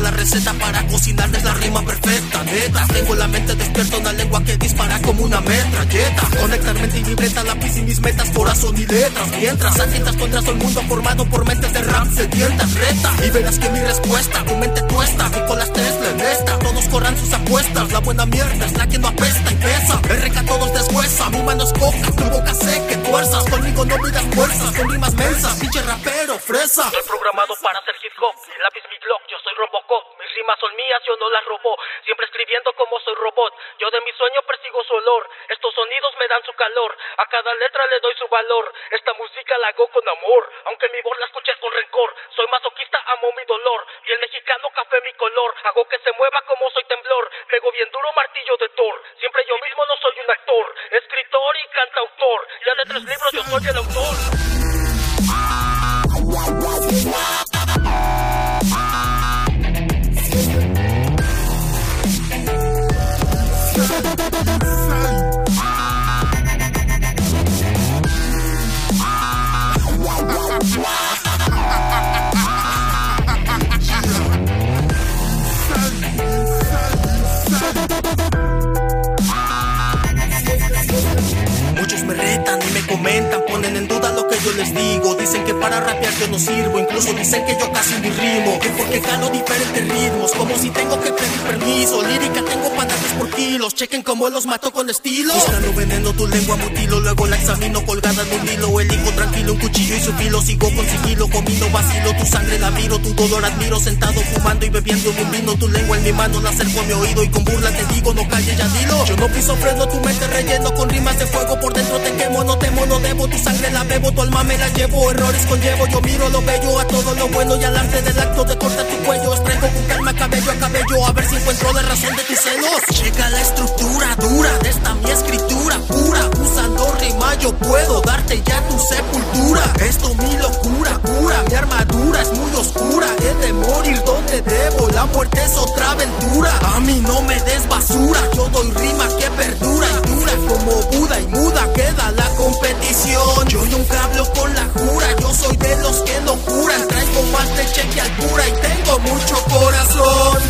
la receta para cocinarles la rima perfecta. Neta, tengo la mente despierta, una lengua que dispara como una metralleta. Conectar mente y libreta, lápiz y mis metas, corazón y letras. Mientras agitas contra el mundo formado por mentes de rap, sedientas, reta. Y verás que mi respuesta, tu mente tuesta, las Tesla en esta. Todos corran sus apuestas, la buena mierda es la que no apesta y pesa. RK todos deshuesa, mi mano es coca, tu boca seca, fuerzas. Conmigo no miras fuerzas, con rimas mensas, pinche rapero, fresa. Estoy programado para hacer hip hop, mi lápiz mi blog, yo soy Robocop. Mis rimas son mías, yo no las robó. Siempre escribiendo como soy robot, yo de mi sueño persigo su olor. Estos sonidos me dan su calor, a cada letra le doy su valor. Esta música la hago con amor, aunque mi voz la escuches con rencor. Soy masoquista, amo mi dolor, y el mexicano café mi color. Hago que se mueva como soy temblor, pego bien duro martillo de Thor. Siempre yo mismo no soy un actor, escritor y cantautor. Ya de tres libros yo soy el autor. Wow. Les digo. Dicen que para rapear yo no sirvo, incluso dicen que yo casi ni rimo. Que porque calo diferentes ritmos, como si tengo que pedir permiso. Lírica tengo panates por kilos, chequen cómo los mato con estilo. Buscando veneno, tu lengua mutilo, luego la examino colgada en un hilo. Elijo tranquilo un cuchillo y su filo, sigo con sigilo, comino vacilo. Tu sangre la miro, tu dolor admiro, sentado fumando y bebiendo un vino. Tu lengua en mi mano la acerco a mi oído y con burla te digo, no calles ya dilo. Yo no piso freno, tu mente relleno con rimas de fuego, no debo, tu sangre la bebo, tu alma me la llevo, errores conllevo, yo miro lo bello, a todo lo bueno y al arte del acto de cortar tu cuello, extraigo con calma cabello a cabello, a ver si encuentro la razón de tus celos. Checa la estructura dura de esta mi escritura pura, usando rima yo puedo darte ya tu sepultura. Esto mi locura, cura, mi armadura es muy oscura, he de morir donde debo, la muerte es otra aventura. A mí no me des basura, yo doy rima que perdura Cheque que al pura y tengo mucho corazón.